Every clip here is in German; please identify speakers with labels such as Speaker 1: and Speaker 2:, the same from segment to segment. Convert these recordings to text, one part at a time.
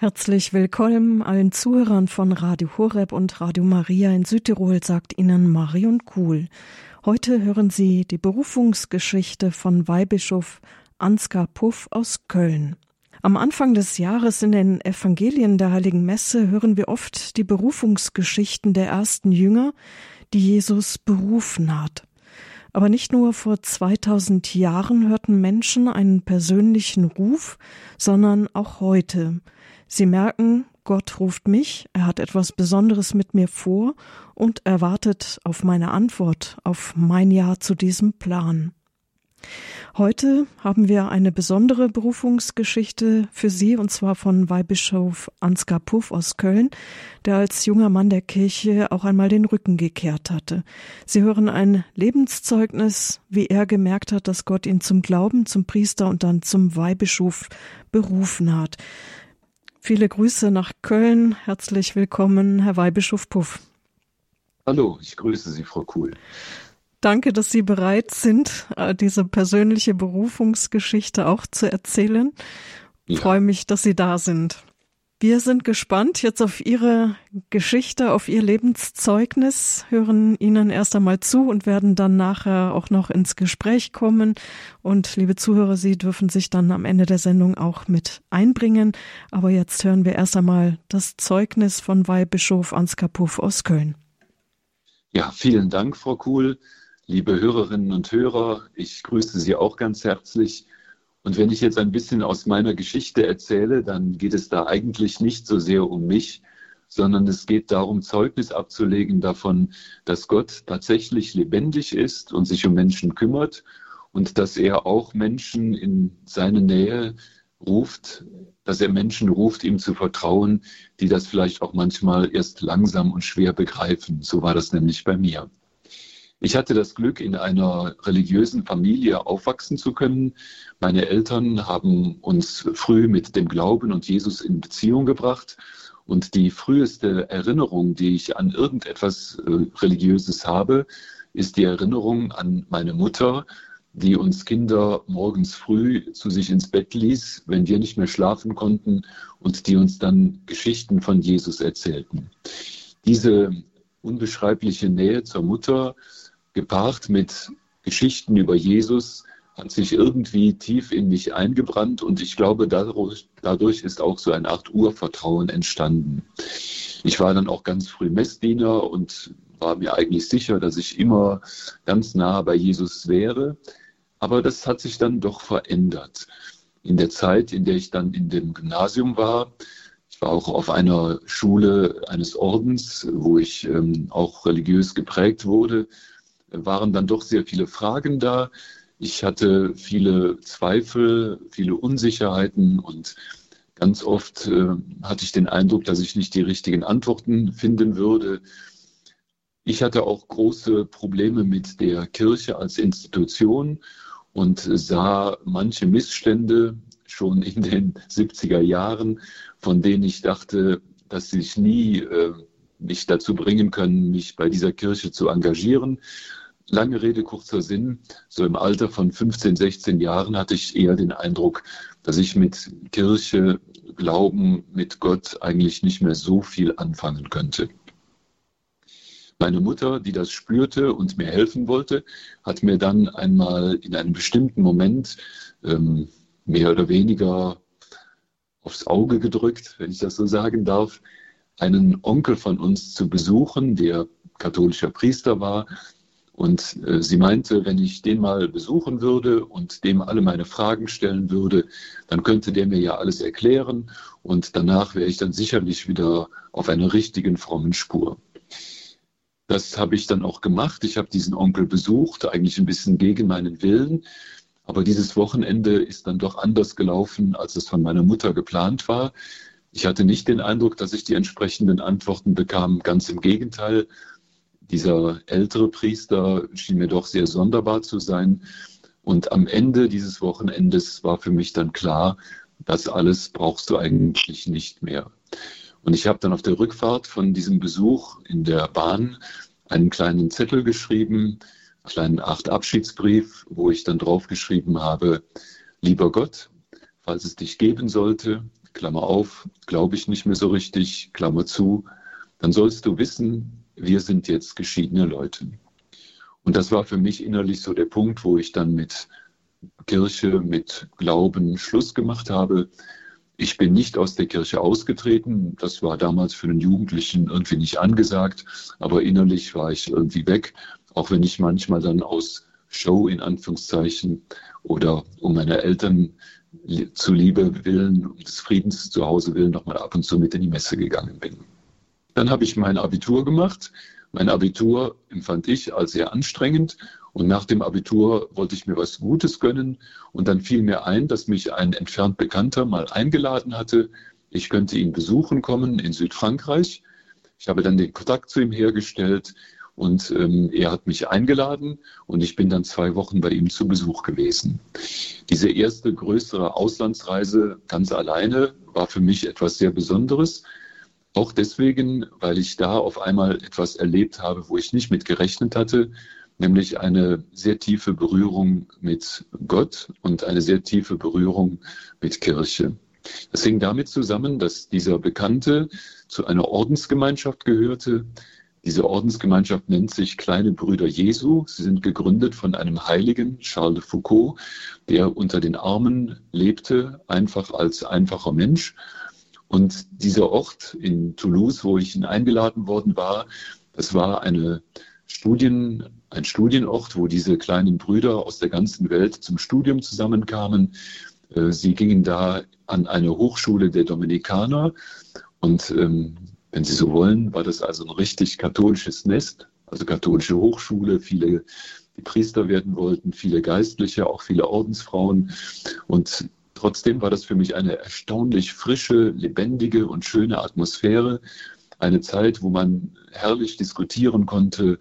Speaker 1: Herzlich willkommen allen Zuhörern von Radio Horeb und Radio Maria in Südtirol, sagt Ihnen Marion Kuhl. Heute hören Sie die Berufungsgeschichte von Weihbischof Ansgar Puff aus Köln. Am Anfang des Jahres in den Evangelien der Heiligen Messe hören wir oft die Berufungsgeschichten der ersten Jünger, die Jesus berufen hat. Aber nicht nur vor 2000 Jahren hörten Menschen einen persönlichen Ruf, sondern auch heute. Sie merken, Gott ruft mich, er hat etwas Besonderes mit mir vor und erwartet auf meine Antwort, auf mein Ja zu diesem Plan. Heute haben wir eine besondere Berufungsgeschichte für Sie, und zwar von Weihbischof Ansgar Puff aus Köln, der als junger Mann der Kirche auch einmal den Rücken gekehrt hatte. Sie hören ein Lebenszeugnis, wie er gemerkt hat, dass Gott ihn zum Glauben, zum Priester und dann zum Weihbischof berufen hat. Viele Grüße nach Köln. Herzlich willkommen, Herr Weihbischof Puff.
Speaker 2: Hallo, ich grüße Sie, Frau Kuhl.
Speaker 1: Danke, dass Sie bereit sind, äh, diese persönliche Berufungsgeschichte auch zu erzählen. Ja. Freue mich, dass Sie da sind. Wir sind gespannt jetzt auf Ihre Geschichte, auf Ihr Lebenszeugnis, hören Ihnen erst einmal zu und werden dann nachher auch noch ins Gespräch kommen. Und liebe Zuhörer, Sie dürfen sich dann am Ende der Sendung auch mit einbringen. Aber jetzt hören wir erst einmal das Zeugnis von Weihbischof Ansgar Puff aus Köln.
Speaker 2: Ja, vielen Dank, Frau Kuhl. Liebe Hörerinnen und Hörer, ich grüße Sie auch ganz herzlich und wenn ich jetzt ein bisschen aus meiner Geschichte erzähle, dann geht es da eigentlich nicht so sehr um mich, sondern es geht darum, Zeugnis abzulegen davon, dass Gott tatsächlich lebendig ist und sich um Menschen kümmert und dass er auch Menschen in seine Nähe ruft, dass er Menschen ruft, ihm zu vertrauen, die das vielleicht auch manchmal erst langsam und schwer begreifen. So war das nämlich bei mir. Ich hatte das Glück, in einer religiösen Familie aufwachsen zu können. Meine Eltern haben uns früh mit dem Glauben und Jesus in Beziehung gebracht. Und die früheste Erinnerung, die ich an irgendetwas äh, Religiöses habe, ist die Erinnerung an meine Mutter, die uns Kinder morgens früh zu sich ins Bett ließ, wenn wir nicht mehr schlafen konnten und die uns dann Geschichten von Jesus erzählten. Diese unbeschreibliche Nähe zur Mutter gepaart mit Geschichten über Jesus, hat sich irgendwie tief in mich eingebrannt und ich glaube, dadurch, dadurch ist auch so eine Art Urvertrauen entstanden. Ich war dann auch ganz früh Messdiener und war mir eigentlich sicher, dass ich immer ganz nah bei Jesus wäre. Aber das hat sich dann doch verändert. In der Zeit, in der ich dann in dem Gymnasium war, ich war auch auf einer Schule eines Ordens, wo ich ähm, auch religiös geprägt wurde, waren dann doch sehr viele Fragen da. Ich hatte viele Zweifel, viele Unsicherheiten und ganz oft äh, hatte ich den Eindruck, dass ich nicht die richtigen Antworten finden würde. Ich hatte auch große Probleme mit der Kirche als Institution und sah manche Missstände schon in den 70er Jahren, von denen ich dachte, dass sie sich nie äh, mich dazu bringen können, mich bei dieser Kirche zu engagieren. Lange Rede, kurzer Sinn. So im Alter von 15, 16 Jahren hatte ich eher den Eindruck, dass ich mit Kirche, Glauben, mit Gott eigentlich nicht mehr so viel anfangen könnte. Meine Mutter, die das spürte und mir helfen wollte, hat mir dann einmal in einem bestimmten Moment ähm, mehr oder weniger aufs Auge gedrückt, wenn ich das so sagen darf, einen Onkel von uns zu besuchen, der katholischer Priester war und äh, sie meinte, wenn ich den mal besuchen würde und dem alle meine Fragen stellen würde, dann könnte der mir ja alles erklären und danach wäre ich dann sicherlich wieder auf einer richtigen frommen Spur. Das habe ich dann auch gemacht. Ich habe diesen Onkel besucht, eigentlich ein bisschen gegen meinen Willen. Aber dieses Wochenende ist dann doch anders gelaufen, als es von meiner Mutter geplant war. Ich hatte nicht den Eindruck, dass ich die entsprechenden Antworten bekam. Ganz im Gegenteil, dieser ältere Priester schien mir doch sehr sonderbar zu sein. Und am Ende dieses Wochenendes war für mich dann klar, das alles brauchst du eigentlich nicht mehr. Und ich habe dann auf der Rückfahrt von diesem Besuch in der Bahn einen kleinen Zettel geschrieben, einen kleinen acht Abschiedsbrief, wo ich dann draufgeschrieben habe, lieber Gott, falls es dich geben sollte, Klammer auf, glaube ich nicht mehr so richtig, Klammer zu, dann sollst du wissen, wir sind jetzt geschiedene Leute. Und das war für mich innerlich so der Punkt, wo ich dann mit Kirche, mit Glauben Schluss gemacht habe. Ich bin nicht aus der Kirche ausgetreten. Das war damals für den Jugendlichen irgendwie nicht angesagt. Aber innerlich war ich irgendwie weg. Auch wenn ich manchmal dann aus Show in Anführungszeichen oder um meine Eltern zuliebe willen, um des Friedens zu Hause willen, nochmal ab und zu mit in die Messe gegangen bin. Dann habe ich mein Abitur gemacht. Mein Abitur empfand ich als sehr anstrengend und nach dem Abitur wollte ich mir was Gutes gönnen und dann fiel mir ein, dass mich ein entfernt Bekannter mal eingeladen hatte. Ich könnte ihn besuchen kommen in Südfrankreich. Ich habe dann den Kontakt zu ihm hergestellt und ähm, er hat mich eingeladen und ich bin dann zwei Wochen bei ihm zu Besuch gewesen. Diese erste größere Auslandsreise ganz alleine war für mich etwas sehr Besonderes. Auch deswegen, weil ich da auf einmal etwas erlebt habe, wo ich nicht mit gerechnet hatte, nämlich eine sehr tiefe Berührung mit Gott und eine sehr tiefe Berührung mit Kirche. Das hing damit zusammen, dass dieser Bekannte zu einer Ordensgemeinschaft gehörte, diese Ordensgemeinschaft nennt sich Kleine Brüder Jesu. Sie sind gegründet von einem Heiligen, Charles de Foucault, der unter den Armen lebte, einfach als einfacher Mensch. Und dieser Ort in Toulouse, wo ich eingeladen worden war, das war eine Studien, ein Studienort, wo diese kleinen Brüder aus der ganzen Welt zum Studium zusammenkamen. Äh, sie gingen da an eine Hochschule der Dominikaner und ähm, wenn Sie so wollen, war das also ein richtig katholisches Nest, also katholische Hochschule, viele, die Priester werden wollten, viele Geistliche, auch viele Ordensfrauen. Und trotzdem war das für mich eine erstaunlich frische, lebendige und schöne Atmosphäre. Eine Zeit, wo man herrlich diskutieren konnte.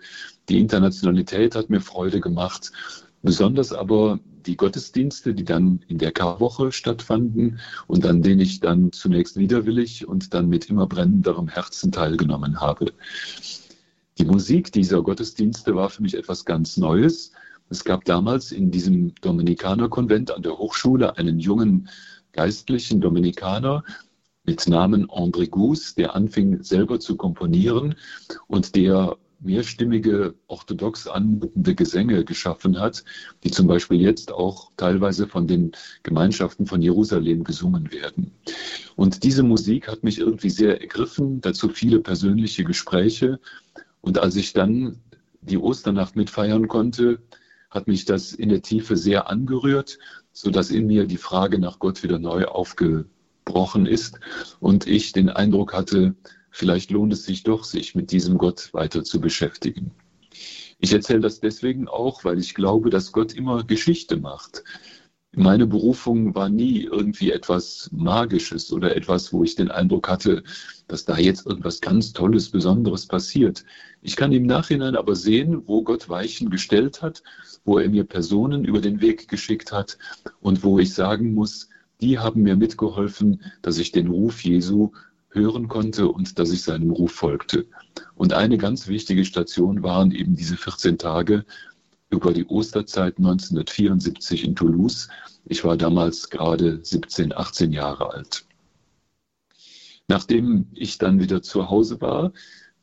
Speaker 2: Die Internationalität hat mir Freude gemacht. Besonders aber die Gottesdienste, die dann in der Karwoche stattfanden und an denen ich dann zunächst widerwillig und dann mit immer brennenderem Herzen teilgenommen habe. Die Musik dieser Gottesdienste war für mich etwas ganz Neues. Es gab damals in diesem Dominikanerkonvent an der Hochschule einen jungen geistlichen Dominikaner mit Namen André Gous, der anfing selber zu komponieren und der mehrstimmige, orthodox anmutende Gesänge geschaffen hat, die zum Beispiel jetzt auch teilweise von den Gemeinschaften von Jerusalem gesungen werden. Und diese Musik hat mich irgendwie sehr ergriffen, dazu viele persönliche Gespräche. Und als ich dann die Osternacht mitfeiern konnte, hat mich das in der Tiefe sehr angerührt, sodass in mir die Frage nach Gott wieder neu aufgebrochen ist und ich den Eindruck hatte, vielleicht lohnt es sich doch, sich mit diesem Gott weiter zu beschäftigen. Ich erzähle das deswegen auch, weil ich glaube, dass Gott immer Geschichte macht. Meine Berufung war nie irgendwie etwas Magisches oder etwas, wo ich den Eindruck hatte, dass da jetzt irgendwas ganz Tolles, Besonderes passiert. Ich kann im Nachhinein aber sehen, wo Gott Weichen gestellt hat, wo er mir Personen über den Weg geschickt hat und wo ich sagen muss, die haben mir mitgeholfen, dass ich den Ruf Jesu hören konnte und dass ich seinem Ruf folgte. Und eine ganz wichtige Station waren eben diese 14 Tage über die Osterzeit 1974 in Toulouse. Ich war damals gerade 17, 18 Jahre alt. Nachdem ich dann wieder zu Hause war,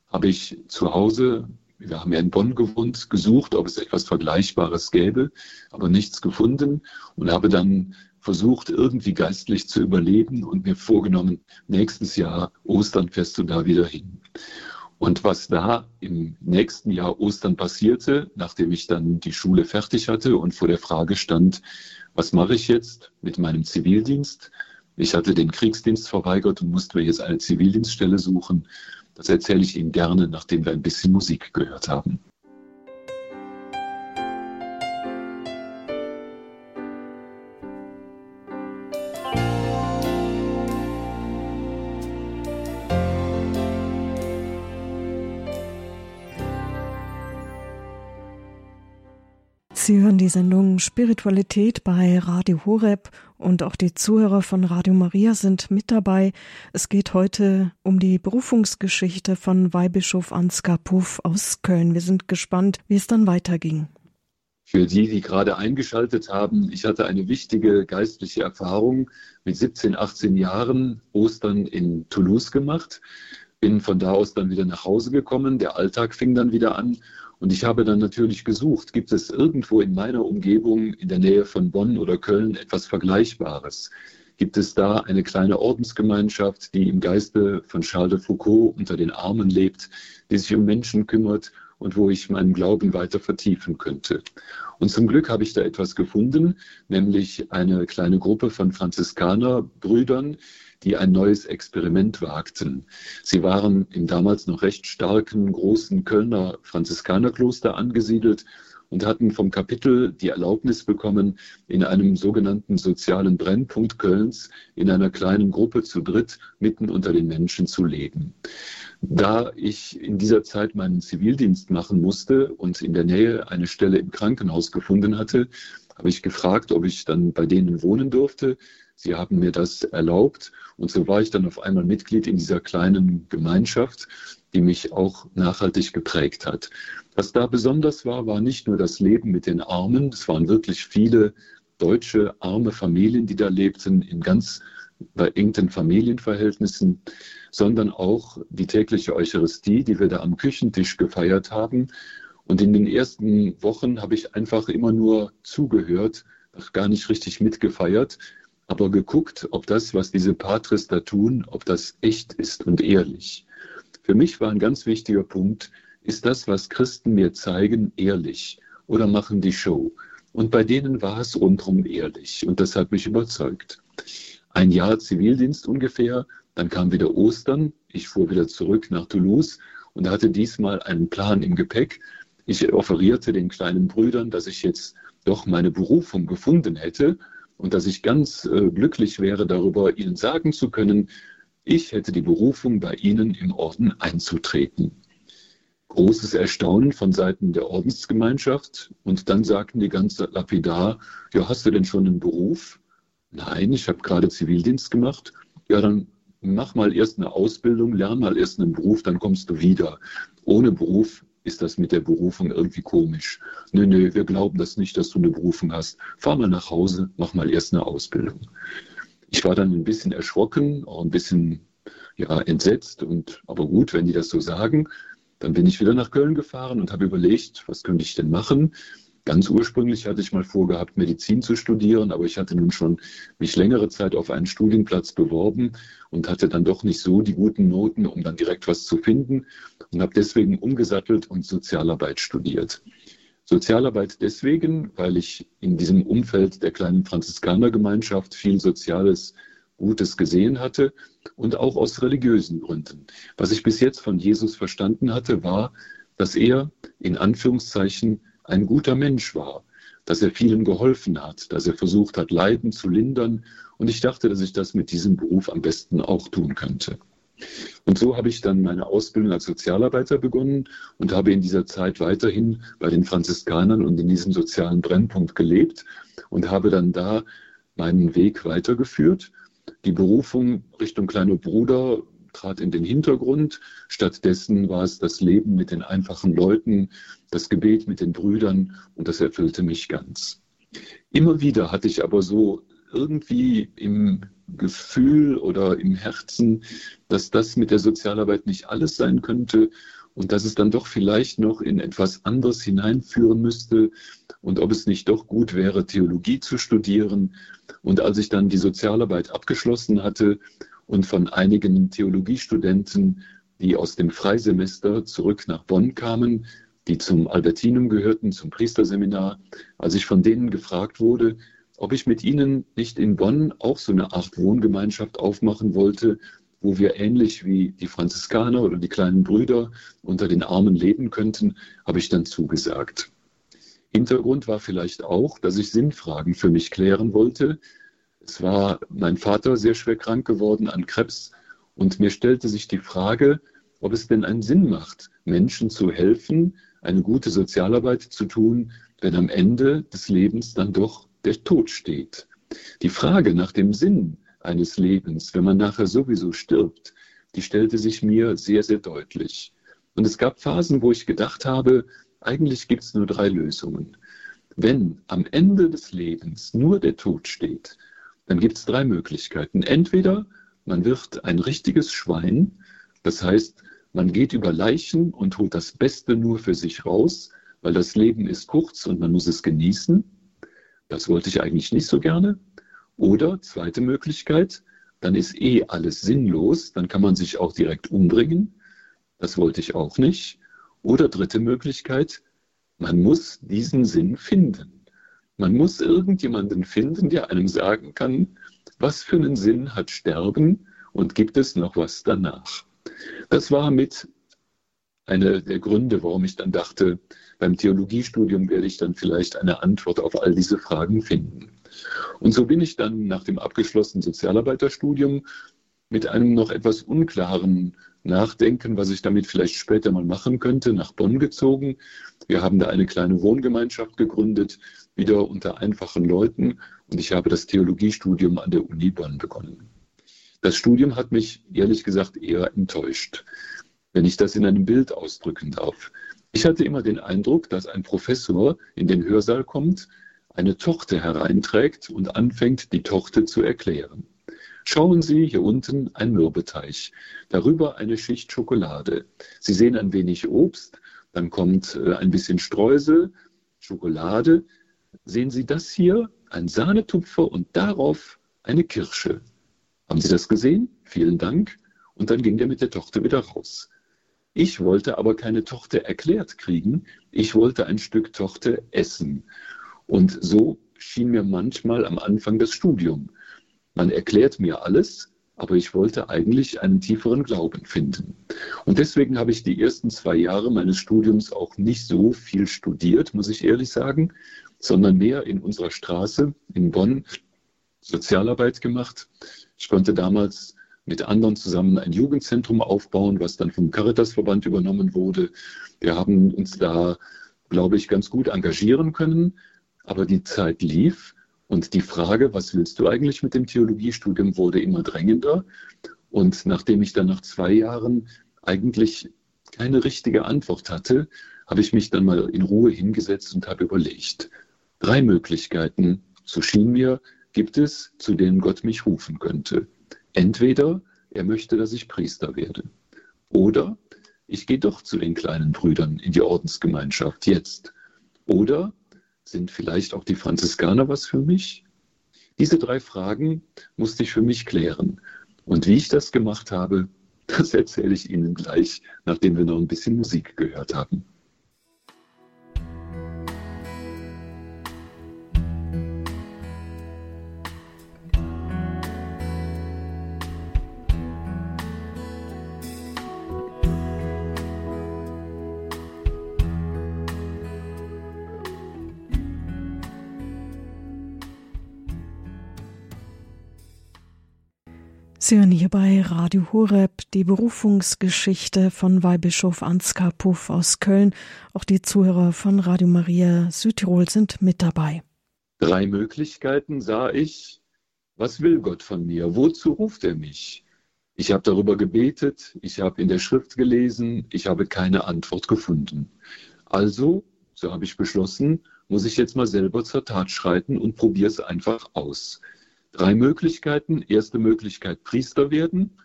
Speaker 2: habe ich zu Hause, wir haben ja in Bonn gewohnt, gesucht, ob es etwas Vergleichbares gäbe, aber nichts gefunden und habe dann versucht, irgendwie geistlich zu überleben und mir vorgenommen, nächstes Jahr Ostern fährst du da wieder hin. Und was da im nächsten Jahr Ostern passierte, nachdem ich dann die Schule fertig hatte und vor der Frage stand, was mache ich jetzt mit meinem Zivildienst? Ich hatte den Kriegsdienst verweigert und musste mir jetzt eine Zivildienststelle suchen. Das erzähle ich Ihnen gerne, nachdem wir ein bisschen Musik gehört haben.
Speaker 1: Spiritualität bei Radio Horeb und auch die Zuhörer von Radio Maria sind mit dabei. Es geht heute um die Berufungsgeschichte von Weihbischof Ansgar Puff aus Köln. Wir sind gespannt, wie es dann weiterging.
Speaker 2: Für die, die gerade eingeschaltet haben, ich hatte eine wichtige geistliche Erfahrung mit 17, 18 Jahren Ostern in Toulouse gemacht. Bin von da aus dann wieder nach Hause gekommen. Der Alltag fing dann wieder an. Und ich habe dann natürlich gesucht, gibt es irgendwo in meiner Umgebung in der Nähe von Bonn oder Köln etwas Vergleichbares? Gibt es da eine kleine Ordensgemeinschaft, die im Geiste von Charles de Foucault unter den Armen lebt, die sich um Menschen kümmert und wo ich meinen Glauben weiter vertiefen könnte? Und zum Glück habe ich da etwas gefunden, nämlich eine kleine Gruppe von Franziskanerbrüdern, die ein neues Experiment wagten. Sie waren im damals noch recht starken, großen Kölner Franziskanerkloster angesiedelt und hatten vom Kapitel die Erlaubnis bekommen, in einem sogenannten sozialen Brennpunkt Kölns in einer kleinen Gruppe zu dritt mitten unter den Menschen zu leben. Da ich in dieser Zeit meinen Zivildienst machen musste und in der Nähe eine Stelle im Krankenhaus gefunden hatte, habe ich gefragt, ob ich dann bei denen wohnen durfte. Sie haben mir das erlaubt und so war ich dann auf einmal Mitglied in dieser kleinen Gemeinschaft, die mich auch nachhaltig geprägt hat. Was da besonders war, war nicht nur das Leben mit den Armen, es waren wirklich viele deutsche arme Familien, die da lebten, in ganz beengten Familienverhältnissen, sondern auch die tägliche Eucharistie, die wir da am Küchentisch gefeiert haben. Und in den ersten Wochen habe ich einfach immer nur zugehört, gar nicht richtig mitgefeiert, aber geguckt, ob das, was diese Patres da tun, ob das echt ist und ehrlich. Für mich war ein ganz wichtiger Punkt, ist das, was Christen mir zeigen, ehrlich oder machen die Show? Und bei denen war es rundherum ehrlich und das hat mich überzeugt. Ein Jahr Zivildienst ungefähr, dann kam wieder Ostern, ich fuhr wieder zurück nach Toulouse und hatte diesmal einen Plan im Gepäck. Ich offerierte den kleinen Brüdern, dass ich jetzt doch meine Berufung gefunden hätte und dass ich ganz äh, glücklich wäre darüber, ihnen sagen zu können, ich hätte die Berufung, bei ihnen im Orden einzutreten großes Erstaunen von Seiten der Ordensgemeinschaft. Und dann sagten die ganz lapidar, ja, hast du denn schon einen Beruf? Nein, ich habe gerade Zivildienst gemacht. Ja, dann mach mal erst eine Ausbildung, lern mal erst einen Beruf, dann kommst du wieder. Ohne Beruf ist das mit der Berufung irgendwie komisch. Nö, nö, wir glauben das nicht, dass du eine Berufung hast. Fahr mal nach Hause, mach mal erst eine Ausbildung. Ich war dann ein bisschen erschrocken, auch ein bisschen ja, entsetzt und aber gut, wenn die das so sagen. Dann bin ich wieder nach Köln gefahren und habe überlegt, was könnte ich denn machen? Ganz ursprünglich hatte ich mal vorgehabt, Medizin zu studieren, aber ich hatte nun schon mich längere Zeit auf einen Studienplatz beworben und hatte dann doch nicht so die guten Noten, um dann direkt was zu finden und habe deswegen umgesattelt und Sozialarbeit studiert. Sozialarbeit deswegen, weil ich in diesem Umfeld der kleinen Franziskanergemeinschaft viel Soziales Gutes gesehen hatte und auch aus religiösen Gründen. Was ich bis jetzt von Jesus verstanden hatte, war, dass er in Anführungszeichen ein guter Mensch war, dass er vielen geholfen hat, dass er versucht hat, Leiden zu lindern. Und ich dachte, dass ich das mit diesem Beruf am besten auch tun könnte. Und so habe ich dann meine Ausbildung als Sozialarbeiter begonnen und habe in dieser Zeit weiterhin bei den Franziskanern und in diesem sozialen Brennpunkt gelebt und habe dann da meinen Weg weitergeführt die Berufung Richtung kleiner Bruder trat in den Hintergrund. Stattdessen war es das Leben mit den einfachen Leuten, das Gebet mit den Brüdern und das erfüllte mich ganz. Immer wieder hatte ich aber so irgendwie im Gefühl oder im Herzen, dass das mit der Sozialarbeit nicht alles sein könnte und dass es dann doch vielleicht noch in etwas anderes hineinführen müsste und ob es nicht doch gut wäre, Theologie zu studieren. Und als ich dann die Sozialarbeit abgeschlossen hatte und von einigen Theologiestudenten, die aus dem Freisemester zurück nach Bonn kamen, die zum Albertinum gehörten, zum Priesterseminar, als ich von denen gefragt wurde, ob ich mit ihnen nicht in Bonn auch so eine Art Wohngemeinschaft aufmachen wollte, wo wir ähnlich wie die Franziskaner oder die kleinen Brüder unter den Armen leben könnten, habe ich dann zugesagt. Hintergrund war vielleicht auch, dass ich Sinnfragen für mich klären wollte. Es war mein Vater sehr schwer krank geworden an Krebs und mir stellte sich die Frage, ob es denn einen Sinn macht, Menschen zu helfen, eine gute Sozialarbeit zu tun, wenn am Ende des Lebens dann doch der Tod steht. Die Frage nach dem Sinn eines Lebens, wenn man nachher sowieso stirbt, die stellte sich mir sehr, sehr deutlich. Und es gab Phasen, wo ich gedacht habe, eigentlich gibt es nur drei Lösungen. wenn am Ende des Lebens nur der Tod steht, dann gibt es drei Möglichkeiten. Entweder man wird ein richtiges Schwein, das heißt, man geht über Leichen und holt das Beste nur für sich raus, weil das Leben ist kurz und man muss es genießen. Das wollte ich eigentlich nicht so gerne. Oder zweite Möglichkeit, dann ist eh alles sinnlos, dann kann man sich auch direkt umbringen. Das wollte ich auch nicht. Oder dritte Möglichkeit, man muss diesen Sinn finden. Man muss irgendjemanden finden, der einem sagen kann, was für einen Sinn hat Sterben und gibt es noch was danach. Das war mit einer der Gründe, warum ich dann dachte, beim Theologiestudium werde ich dann vielleicht eine Antwort auf all diese Fragen finden. Und so bin ich dann nach dem abgeschlossenen Sozialarbeiterstudium mit einem noch etwas unklaren Nachdenken, was ich damit vielleicht später mal machen könnte, nach Bonn gezogen. Wir haben da eine kleine Wohngemeinschaft gegründet, wieder unter einfachen Leuten. Und ich habe das Theologiestudium an der Uni Bonn begonnen. Das Studium hat mich ehrlich gesagt eher enttäuscht, wenn ich das in einem Bild ausdrücken darf. Ich hatte immer den Eindruck, dass ein Professor in den Hörsaal kommt, eine Tochter hereinträgt und anfängt, die Tochter zu erklären. Schauen Sie hier unten ein Mürbeteich, darüber eine Schicht Schokolade. Sie sehen ein wenig Obst, dann kommt äh, ein bisschen Streusel, Schokolade. Sehen Sie das hier? Ein Sahnetupfer und darauf eine Kirsche. Haben Sie das gesehen? Vielen Dank. Und dann ging er mit der Tochter wieder raus. Ich wollte aber keine Tochter erklärt kriegen, ich wollte ein Stück Tochter essen. Und so schien mir manchmal am Anfang das Studium. Man erklärt mir alles, aber ich wollte eigentlich einen tieferen Glauben finden. Und deswegen habe ich die ersten zwei Jahre meines Studiums auch nicht so viel studiert, muss ich ehrlich sagen, sondern mehr in unserer Straße in Bonn Sozialarbeit gemacht. Ich konnte damals mit anderen zusammen ein Jugendzentrum aufbauen, was dann vom Caritasverband übernommen wurde. Wir haben uns da, glaube ich, ganz gut engagieren können. Aber die Zeit lief und die Frage, was willst du eigentlich mit dem Theologiestudium, wurde immer drängender. Und nachdem ich dann nach zwei Jahren eigentlich keine richtige Antwort hatte, habe ich mich dann mal in Ruhe hingesetzt und habe überlegt. Drei Möglichkeiten, so schien mir, gibt es, zu denen Gott mich rufen könnte. Entweder er möchte, dass ich Priester werde. Oder ich gehe doch zu den kleinen Brüdern in die Ordensgemeinschaft jetzt. Oder sind vielleicht auch die Franziskaner was für mich? Diese drei Fragen musste ich für mich klären. Und wie ich das gemacht habe, das erzähle ich Ihnen gleich, nachdem wir noch ein bisschen Musik gehört haben.
Speaker 1: Sie hören hier bei Radio Horeb die Berufungsgeschichte von Weihbischof Ansgar Puff aus Köln. Auch die Zuhörer von Radio Maria Südtirol sind mit dabei.
Speaker 2: Drei Möglichkeiten sah ich. Was will Gott von mir? Wozu ruft er mich? Ich habe darüber gebetet, ich habe in der Schrift gelesen, ich habe keine Antwort gefunden. Also, so habe ich beschlossen, muss ich jetzt mal selber zur Tat schreiten und probiere es einfach aus drei Möglichkeiten. Erste Möglichkeit Priester werden.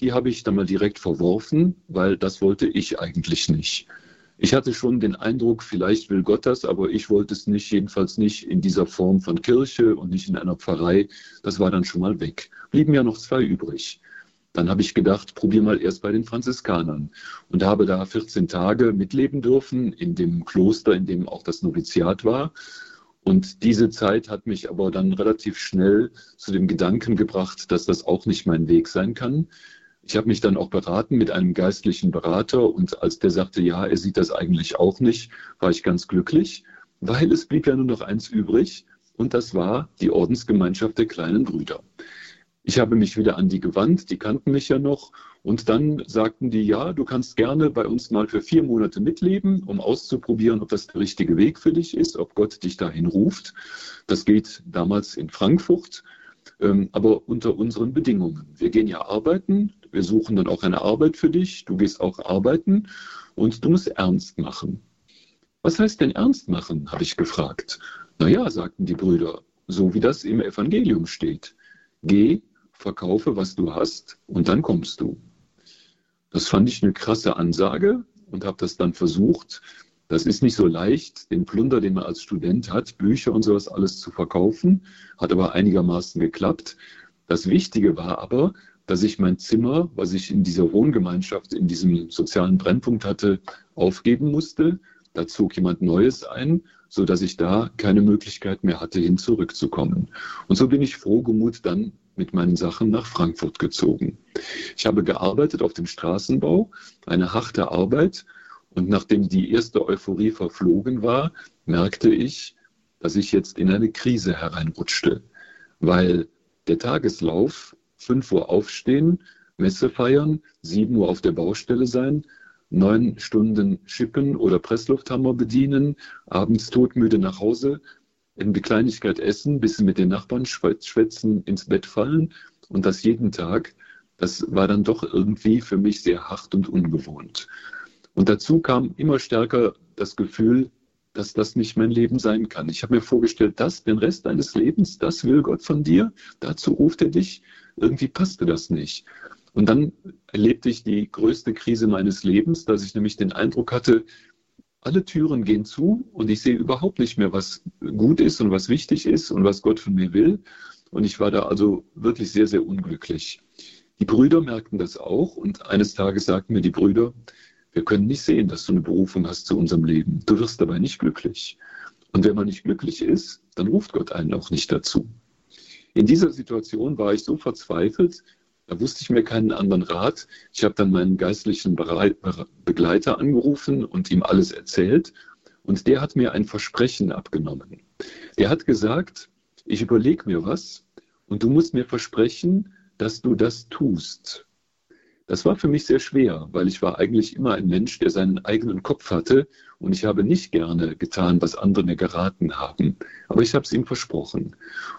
Speaker 2: Die habe ich dann mal direkt verworfen, weil das wollte ich eigentlich nicht. Ich hatte schon den Eindruck, vielleicht will Gott das, aber ich wollte es nicht, jedenfalls nicht in dieser Form von Kirche und nicht in einer Pfarrei. Das war dann schon mal weg. Blieben ja noch zwei übrig. Dann habe ich gedacht, probier mal erst bei den Franziskanern und habe da 14 Tage mitleben dürfen in dem Kloster, in dem auch das Noviziat war. Und diese Zeit hat mich aber dann relativ schnell zu dem Gedanken gebracht, dass das auch nicht mein Weg sein kann. Ich habe mich dann auch beraten mit einem geistlichen Berater und als der sagte, ja, er sieht das eigentlich auch nicht, war ich ganz glücklich, weil es blieb ja nur noch eins übrig und das war die Ordensgemeinschaft der kleinen Brüder. Ich habe mich wieder an die gewandt, die kannten mich ja noch. Und dann sagten die, ja, du kannst gerne bei uns mal für vier Monate mitleben, um auszuprobieren, ob das der richtige Weg für dich ist, ob Gott dich dahin ruft. Das geht damals in Frankfurt, ähm, aber unter unseren Bedingungen. Wir gehen ja arbeiten, wir suchen dann auch eine Arbeit für dich, du gehst auch arbeiten und du musst ernst machen. Was heißt denn ernst machen? habe ich gefragt. Naja, sagten die Brüder, so wie das im Evangelium steht. Geh, verkaufe, was du hast, und dann kommst du. Das fand ich eine krasse Ansage und habe das dann versucht. Das ist nicht so leicht, den Plunder, den man als Student hat, Bücher und sowas alles zu verkaufen, hat aber einigermaßen geklappt. Das Wichtige war aber, dass ich mein Zimmer, was ich in dieser Wohngemeinschaft, in diesem sozialen Brennpunkt hatte, aufgeben musste. Da zog jemand Neues ein, so dass ich da keine Möglichkeit mehr hatte, hin zurückzukommen. Und so bin ich frohgemut dann mit meinen Sachen nach Frankfurt gezogen. Ich habe gearbeitet auf dem Straßenbau, eine harte Arbeit. Und nachdem die erste Euphorie verflogen war, merkte ich, dass ich jetzt in eine Krise hereinrutschte, weil der Tageslauf 5 Uhr aufstehen, Messe feiern, 7 Uhr auf der Baustelle sein, neun Stunden schippen oder Presslufthammer bedienen, abends todmüde nach Hause, in Bekleinigkeit essen, bisschen mit den Nachbarn schwätzen, ins Bett fallen und das jeden Tag, das war dann doch irgendwie für mich sehr hart und ungewohnt. Und dazu kam immer stärker das Gefühl, dass das nicht mein Leben sein kann. Ich habe mir vorgestellt, das, den Rest deines Lebens, das will Gott von dir, dazu ruft er dich. Irgendwie passte das nicht. Und dann erlebte ich die größte Krise meines Lebens, dass ich nämlich den Eindruck hatte, alle Türen gehen zu und ich sehe überhaupt nicht mehr, was gut ist und was wichtig ist und was Gott von mir will. Und ich war da also wirklich sehr, sehr unglücklich. Die Brüder merkten das auch und eines Tages sagten mir die Brüder, wir können nicht sehen, dass du eine Berufung hast zu unserem Leben. Du wirst dabei nicht glücklich. Und wenn man nicht glücklich ist, dann ruft Gott einen auch nicht dazu. In dieser Situation war ich so verzweifelt, da wusste ich mir keinen anderen Rat. Ich habe dann meinen geistlichen Begleiter angerufen und ihm alles erzählt. Und der hat mir ein Versprechen abgenommen. Er hat gesagt, ich überlege mir was und du musst mir versprechen, dass du das tust. Das war für mich sehr schwer, weil ich war eigentlich immer ein Mensch, der seinen eigenen Kopf hatte und ich habe nicht gerne getan, was andere mir geraten haben. Aber ich habe es ihm versprochen.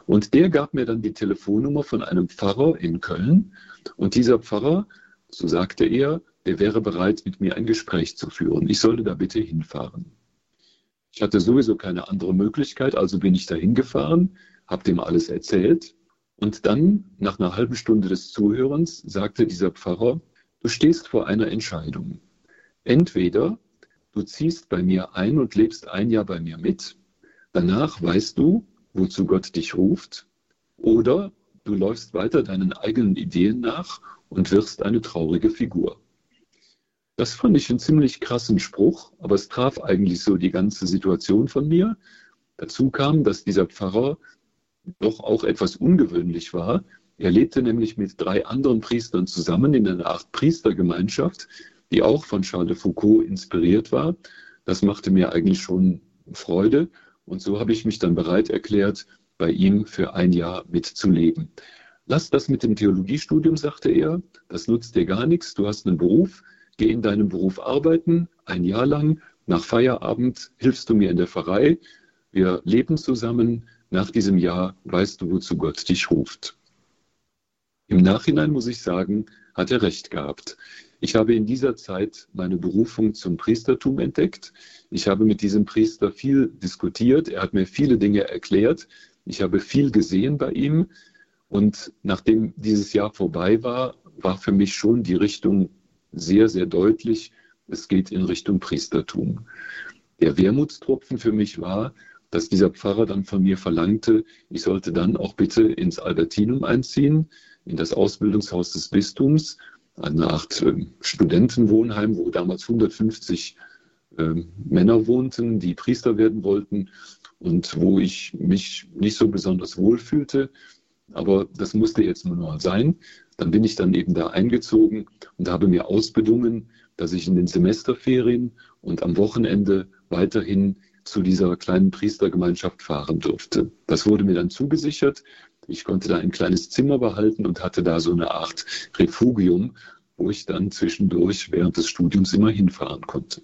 Speaker 2: Und der gab mir dann die Telefonnummer von einem Pfarrer in Köln und dieser Pfarrer, so sagte er, der wäre bereit, mit mir ein Gespräch zu führen. Ich sollte da bitte hinfahren. Ich hatte sowieso keine andere Möglichkeit, also bin ich da hingefahren, habe dem alles erzählt und dann, nach einer halben Stunde des Zuhörens, sagte dieser Pfarrer, du stehst vor einer Entscheidung. Entweder du ziehst bei mir ein und lebst ein Jahr bei mir mit, danach weißt du, wozu Gott dich ruft, oder du läufst weiter deinen eigenen Ideen nach und wirst eine traurige Figur. Das fand ich einen ziemlich krassen Spruch, aber es traf eigentlich so die ganze Situation von mir. Dazu kam, dass dieser Pfarrer doch auch etwas ungewöhnlich war. Er lebte nämlich mit drei anderen Priestern zusammen in einer Art Priestergemeinschaft, die auch von Charles de Foucault inspiriert war. Das machte mir eigentlich schon Freude. Und so habe ich mich dann bereit erklärt, bei ihm für ein Jahr mitzuleben. Lass das mit dem Theologiestudium, sagte er, das nutzt dir gar nichts, du hast einen Beruf, geh in deinem Beruf arbeiten, ein Jahr lang, nach Feierabend hilfst du mir in der Pfarrei, wir leben zusammen, nach diesem Jahr weißt du, wozu Gott dich ruft. Im Nachhinein muss ich sagen, hat er recht gehabt. Ich habe in dieser Zeit meine Berufung zum Priestertum entdeckt. Ich habe mit diesem Priester viel diskutiert. Er hat mir viele Dinge erklärt. Ich habe viel gesehen bei ihm. Und nachdem dieses Jahr vorbei war, war für mich schon die Richtung sehr, sehr deutlich. Es geht in Richtung Priestertum. Der Wermutstropfen für mich war, dass dieser Pfarrer dann von mir verlangte, ich sollte dann auch bitte ins Albertinum einziehen, in das Ausbildungshaus des Bistums, eine Art äh, Studentenwohnheim, wo damals 150 äh, Männer wohnten, die Priester werden wollten und wo ich mich nicht so besonders wohl fühlte. Aber das musste jetzt nur noch sein. Dann bin ich dann eben da eingezogen und habe mir ausbedungen, dass ich in den Semesterferien und am Wochenende weiterhin zu dieser kleinen Priestergemeinschaft fahren durfte. Das wurde mir dann zugesichert. Ich konnte da ein kleines Zimmer behalten und hatte da so eine Art Refugium, wo ich dann zwischendurch während des Studiums immer hinfahren konnte.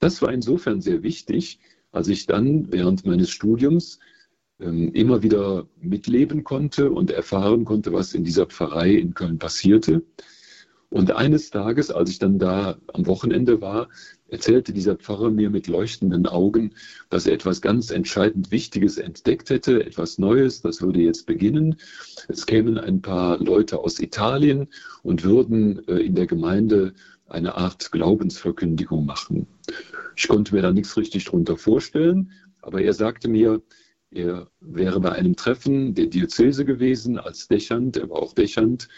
Speaker 2: Das war insofern sehr wichtig, als ich dann während meines Studiums ähm, immer wieder mitleben konnte und erfahren konnte, was in dieser Pfarrei in Köln passierte. Und eines Tages, als ich dann da am Wochenende war, erzählte dieser Pfarrer mir mit leuchtenden Augen, dass er etwas ganz entscheidend Wichtiges entdeckt hätte, etwas Neues, das würde jetzt beginnen. Es kämen ein paar Leute aus Italien und würden äh, in der Gemeinde eine Art Glaubensverkündigung machen. Ich konnte mir da nichts richtig drunter vorstellen, aber er sagte mir, er wäre bei einem Treffen der Diözese gewesen als Dächant, er war auch Dächant,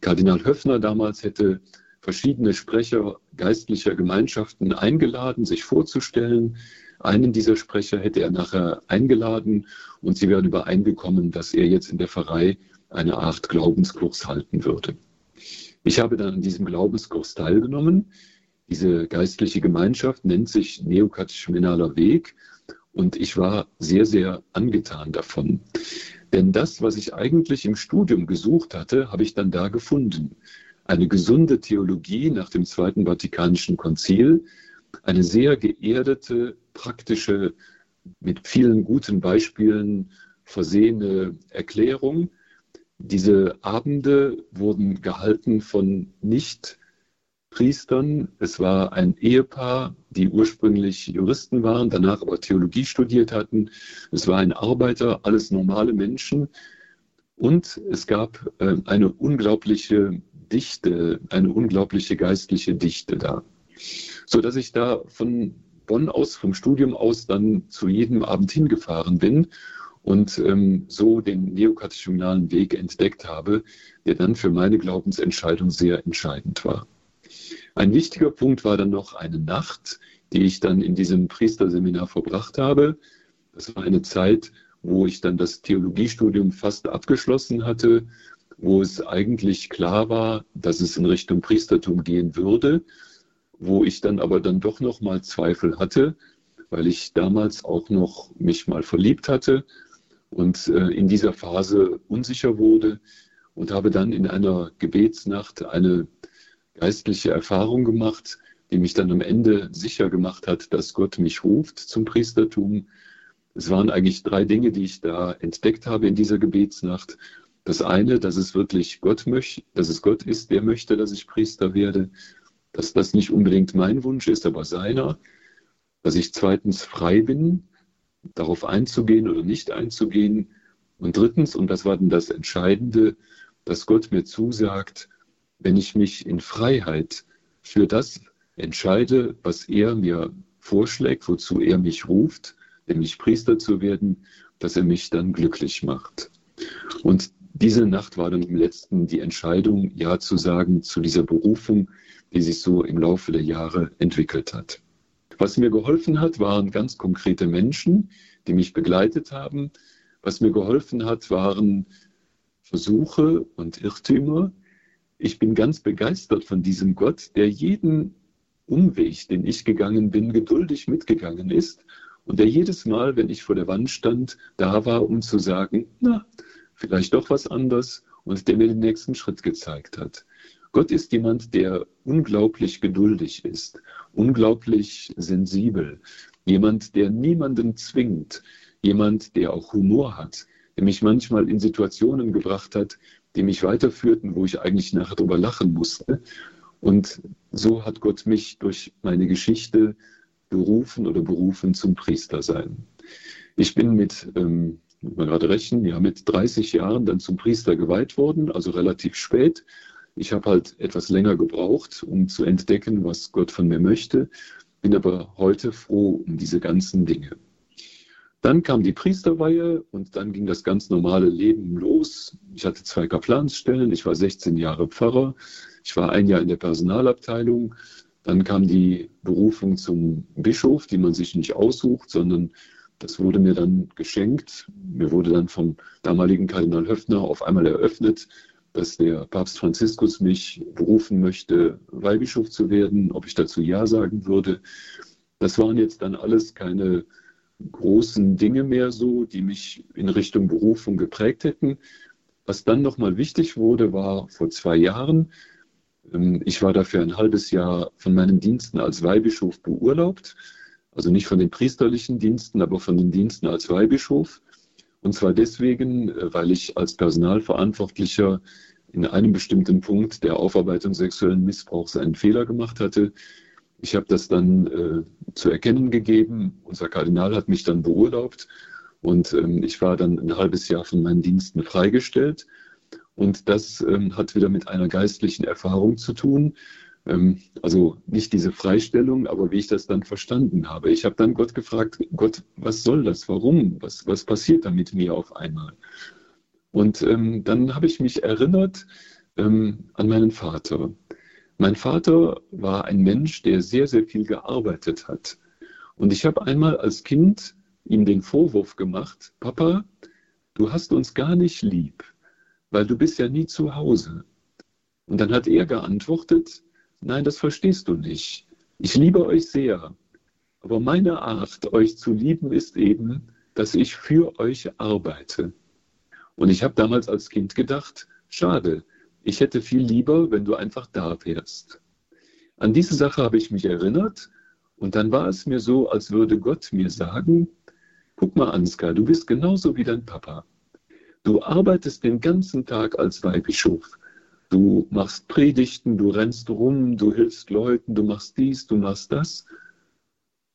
Speaker 2: Kardinal Höffner damals hätte verschiedene Sprecher geistlicher Gemeinschaften eingeladen, sich vorzustellen. Einen dieser Sprecher hätte er nachher eingeladen und sie wären übereingekommen, dass er jetzt in der Pfarrei eine Art Glaubenskurs halten würde. Ich habe dann an diesem Glaubenskurs teilgenommen. Diese geistliche Gemeinschaft nennt sich Neokatechumenaler Weg und ich war sehr, sehr angetan davon. Denn das, was ich eigentlich im Studium gesucht hatte, habe ich dann da gefunden. Eine gesunde Theologie nach dem Zweiten Vatikanischen Konzil, eine sehr geerdete, praktische, mit vielen guten Beispielen versehene Erklärung. Diese Abende wurden gehalten von nicht Priestern. Es war ein Ehepaar, die ursprünglich Juristen waren, danach aber Theologie studiert hatten. Es war ein Arbeiter, alles normale Menschen. Und es gab äh, eine unglaubliche Dichte, eine unglaubliche geistliche Dichte da. So dass ich da von Bonn aus, vom Studium aus, dann zu jedem Abend hingefahren bin und ähm, so den neokatechumenalen Weg entdeckt habe, der dann für meine Glaubensentscheidung sehr entscheidend war. Ein wichtiger Punkt war dann noch eine Nacht, die ich dann in diesem Priesterseminar verbracht habe. Das war eine Zeit, wo ich dann das Theologiestudium fast abgeschlossen hatte, wo es eigentlich klar war, dass es in Richtung Priestertum gehen würde, wo ich dann aber dann doch noch mal Zweifel hatte, weil ich damals auch noch mich mal verliebt hatte und äh, in dieser Phase unsicher wurde und habe dann in einer Gebetsnacht eine geistliche Erfahrung gemacht, die mich dann am Ende sicher gemacht hat, dass Gott mich ruft zum Priestertum. Es waren eigentlich drei Dinge, die ich da entdeckt habe in dieser Gebetsnacht. Das eine, dass es wirklich Gott möchte, dass es Gott ist, der möchte, dass ich Priester werde, dass das nicht unbedingt mein Wunsch ist, aber seiner, dass ich zweitens frei bin, darauf einzugehen oder nicht einzugehen. Und drittens, und das war dann das Entscheidende, dass Gott mir zusagt, wenn ich mich in Freiheit für das entscheide, was er mir vorschlägt, wozu er mich ruft, nämlich Priester zu werden, dass er mich dann glücklich macht. Und diese Nacht war dann im letzten die Entscheidung, Ja zu sagen zu dieser Berufung, die sich so im Laufe der Jahre entwickelt hat. Was mir geholfen hat, waren ganz konkrete Menschen, die mich begleitet haben. Was mir geholfen hat, waren Versuche und Irrtümer, ich bin ganz begeistert von diesem Gott, der jeden Umweg, den ich gegangen bin, geduldig mitgegangen ist und der jedes Mal, wenn ich vor der Wand stand, da war, um zu sagen, na, vielleicht doch was anderes und der mir den nächsten Schritt gezeigt hat. Gott ist jemand, der unglaublich geduldig ist, unglaublich sensibel, jemand, der niemanden zwingt, jemand, der auch Humor hat, der mich manchmal in Situationen gebracht hat, die mich weiterführten, wo ich eigentlich nachher drüber lachen musste. Und so hat Gott mich durch meine Geschichte berufen oder berufen zum Priester sein. Ich bin mit, ähm, mal gerade rechnen, ja, mit 30 Jahren dann zum Priester geweiht worden, also relativ spät. Ich habe halt etwas länger gebraucht, um zu entdecken, was Gott von mir möchte, bin aber heute froh um diese ganzen Dinge. Dann kam die Priesterweihe und dann ging das ganz normale Leben los. Ich hatte zwei Kaplansstellen, ich war 16 Jahre Pfarrer, ich war ein Jahr in der Personalabteilung. Dann kam die Berufung zum Bischof, die man sich nicht aussucht, sondern das wurde mir dann geschenkt. Mir wurde dann vom damaligen Kardinal Höffner auf einmal eröffnet, dass der Papst Franziskus mich berufen möchte, Weihbischof zu werden, ob ich dazu Ja sagen würde. Das waren jetzt dann alles keine großen Dinge mehr so, die mich in Richtung Berufung geprägt hätten. Was dann nochmal wichtig wurde, war vor zwei Jahren, ich war dafür ein halbes Jahr von meinen Diensten als Weihbischof beurlaubt. Also nicht von den priesterlichen Diensten, aber von den Diensten als Weihbischof. Und zwar deswegen, äh, weil ich als Personalverantwortlicher in einem bestimmten Punkt der Aufarbeitung sexuellen Missbrauchs einen Fehler gemacht hatte. Ich habe das dann äh, zu erkennen gegeben. Unser Kardinal hat mich dann beurlaubt und ähm, ich war dann ein halbes Jahr von meinen Diensten freigestellt. Und das ähm, hat wieder mit einer geistlichen Erfahrung zu tun. Ähm, also nicht diese Freistellung, aber wie ich das dann verstanden habe. Ich habe dann Gott gefragt, Gott, was soll das? Warum? Was, was passiert da mit mir auf einmal? Und ähm, dann habe ich mich erinnert ähm, an meinen Vater. Mein Vater war ein Mensch, der sehr, sehr viel gearbeitet hat. Und ich habe einmal als Kind ihm den Vorwurf gemacht, Papa, du hast uns gar nicht lieb, weil du bist ja nie zu Hause. Und dann hat er geantwortet, nein, das verstehst du nicht. Ich liebe euch sehr, aber meine Art, euch zu lieben, ist eben, dass ich für euch arbeite. Und ich habe damals als Kind gedacht, schade, ich hätte viel lieber, wenn du einfach da wärst. An diese Sache habe ich mich erinnert und dann war es mir so, als würde Gott mir sagen, guck mal, Ansgar, du bist genauso wie dein Papa. Du arbeitest den ganzen Tag als Weihbischof. Du machst Predigten, du rennst rum, du hilfst Leuten, du machst dies, du machst das.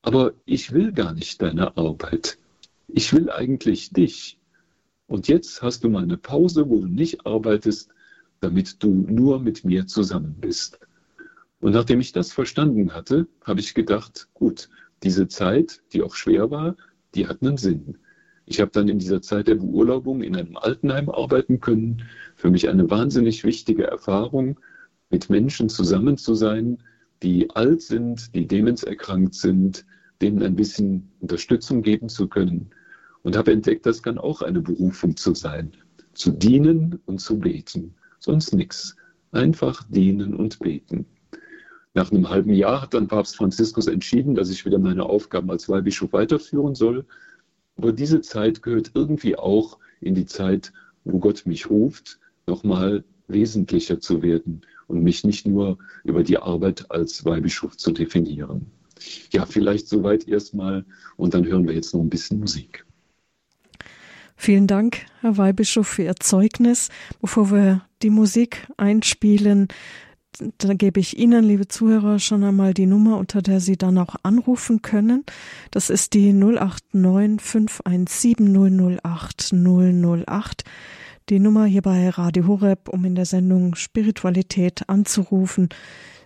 Speaker 2: Aber ich will gar nicht deine Arbeit. Ich will eigentlich dich. Und jetzt hast du mal eine Pause, wo du nicht arbeitest, damit du nur mit mir zusammen bist. Und nachdem ich das verstanden hatte, habe ich gedacht, gut, diese Zeit, die auch schwer war, die hat einen Sinn. Ich habe dann in dieser Zeit der Beurlaubung in einem Altenheim arbeiten können. Für mich eine wahnsinnig wichtige Erfahrung, mit Menschen zusammen zu sein, die alt sind, die demenserkrankt sind, denen ein bisschen Unterstützung geben zu können. Und habe entdeckt, das kann auch eine Berufung zu sein. Zu dienen und zu beten sonst nichts. Einfach dienen und beten. Nach einem halben Jahr hat dann Papst Franziskus entschieden, dass ich wieder meine Aufgaben als Weihbischof weiterführen soll. Aber diese Zeit gehört irgendwie auch in die Zeit, wo Gott mich ruft, nochmal wesentlicher zu werden und mich nicht nur über die Arbeit als Weihbischof zu definieren. Ja, vielleicht soweit erstmal und dann hören wir jetzt noch ein bisschen Musik.
Speaker 1: Vielen Dank, Herr Weihbischof, für Ihr Zeugnis. Bevor wir die Musik einspielen, da gebe ich Ihnen, liebe Zuhörer, schon einmal die Nummer, unter der Sie dann auch anrufen können. Das ist die 089 517 008 008. Die Nummer hier bei Radio Horeb, um in der Sendung Spiritualität anzurufen.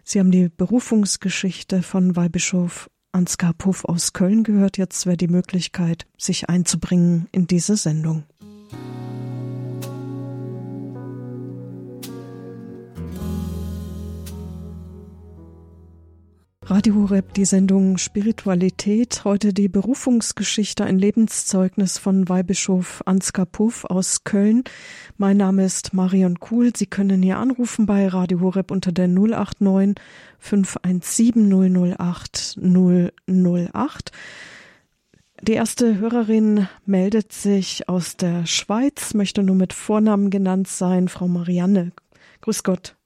Speaker 1: Sie haben die Berufungsgeschichte von Weihbischof Ansgar Puff aus Köln gehört. Jetzt wäre die Möglichkeit, sich einzubringen in diese Sendung. Radio Horeb, die Sendung Spiritualität. Heute die Berufungsgeschichte, ein Lebenszeugnis von Weihbischof Ansgar Puff aus Köln. Mein Name ist Marion Kuhl. Sie können hier anrufen bei Radio Horeb unter der 089 517 008 008. Die erste Hörerin meldet sich aus der Schweiz, möchte nur mit Vornamen genannt sein, Frau Marianne. Grüß Gott.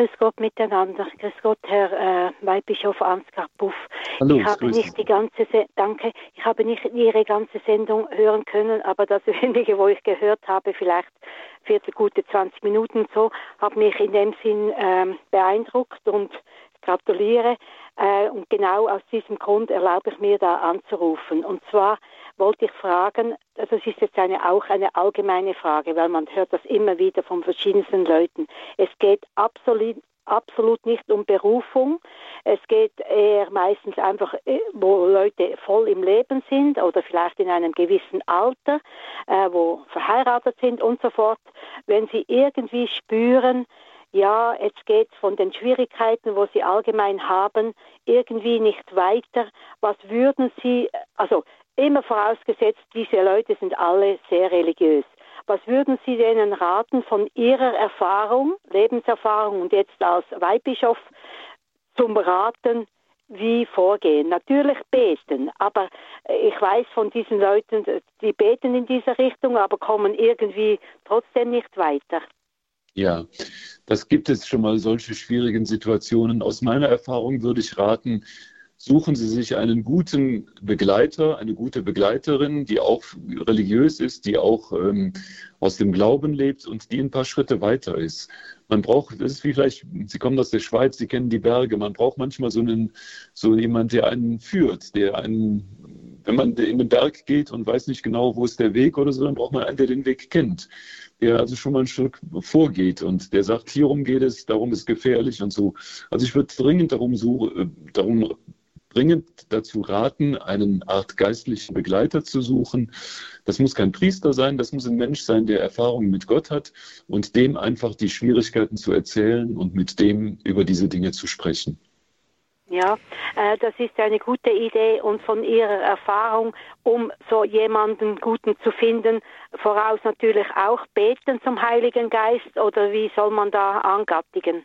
Speaker 3: Grüß Gott miteinander. Grüß Gott, Herr äh, Weihbischof Ansgar Puff. Hallo, ich habe nicht die ganze Se danke, ich habe nicht Ihre ganze Sendung hören können, aber das wenige, wo ich gehört habe, vielleicht vierte gute 20 Minuten so, hat mich in dem Sinn ähm, beeindruckt und gratuliere. Äh, und genau aus diesem Grund erlaube ich mir da anzurufen. Und zwar wollte ich fragen, also es ist jetzt eine, auch eine allgemeine Frage, weil man hört das immer wieder von verschiedensten Leuten. Es geht absolut, absolut nicht um Berufung. Es geht eher meistens einfach, äh, wo Leute voll im Leben sind oder vielleicht in einem gewissen Alter, äh, wo verheiratet sind und so fort. Wenn sie irgendwie spüren, ja, jetzt geht von den Schwierigkeiten, wo sie allgemein haben, irgendwie nicht weiter. Was würden Sie, also Immer vorausgesetzt, diese Leute sind alle sehr religiös. Was würden Sie denen raten von Ihrer Erfahrung, Lebenserfahrung und jetzt als Weihbischof zum Raten, wie vorgehen? Natürlich beten, aber ich weiß von diesen Leuten, die beten in dieser Richtung, aber kommen irgendwie trotzdem nicht weiter.
Speaker 2: Ja, das gibt es schon mal solche schwierigen Situationen. Aus meiner Erfahrung würde ich raten, suchen Sie sich einen guten Begleiter, eine gute Begleiterin, die auch religiös ist, die auch ähm, aus dem Glauben lebt und die ein paar Schritte weiter ist. Man braucht, das ist wie vielleicht, Sie kommen aus der Schweiz, Sie kennen die Berge, man braucht manchmal so einen, so jemand, der einen führt, der einen, wenn man in den Berg geht und weiß nicht genau, wo ist der Weg oder so, dann braucht man einen, der den Weg kennt der also schon mal ein Stück vorgeht und der sagt, hierum geht es, darum ist gefährlich und so. Also ich würde dringend darum, suchen, äh, darum dringend dazu raten, einen Art geistlichen Begleiter zu suchen. Das muss kein Priester sein, das muss ein Mensch sein, der Erfahrungen mit Gott hat und dem einfach die Schwierigkeiten zu erzählen und mit dem über diese Dinge zu sprechen.
Speaker 3: Ja, äh, das ist eine gute Idee und von Ihrer Erfahrung, um so jemanden Guten zu finden, voraus natürlich auch beten zum Heiligen Geist oder wie soll man da angattigen?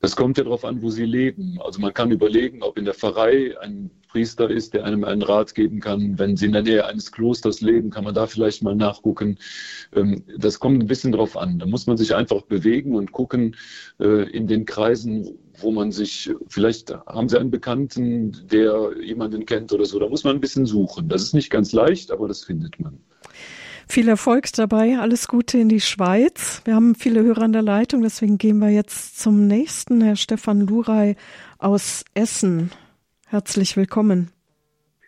Speaker 2: Das kommt ja darauf an, wo Sie leben. Also man kann überlegen, ob in der Pfarrei ein Priester ist, der einem einen Rat geben kann. Wenn Sie in der Nähe eines Klosters leben, kann man da vielleicht mal nachgucken. Ähm, das kommt ein bisschen darauf an. Da muss man sich einfach bewegen und gucken äh, in den Kreisen, wo man sich, vielleicht haben Sie einen Bekannten, der jemanden kennt oder so. Da muss man ein bisschen suchen. Das ist nicht ganz leicht, aber das findet man.
Speaker 1: Viel Erfolg dabei, alles Gute in die Schweiz. Wir haben viele Hörer an der Leitung, deswegen gehen wir jetzt zum nächsten, Herr Stefan Luray aus Essen. Herzlich willkommen.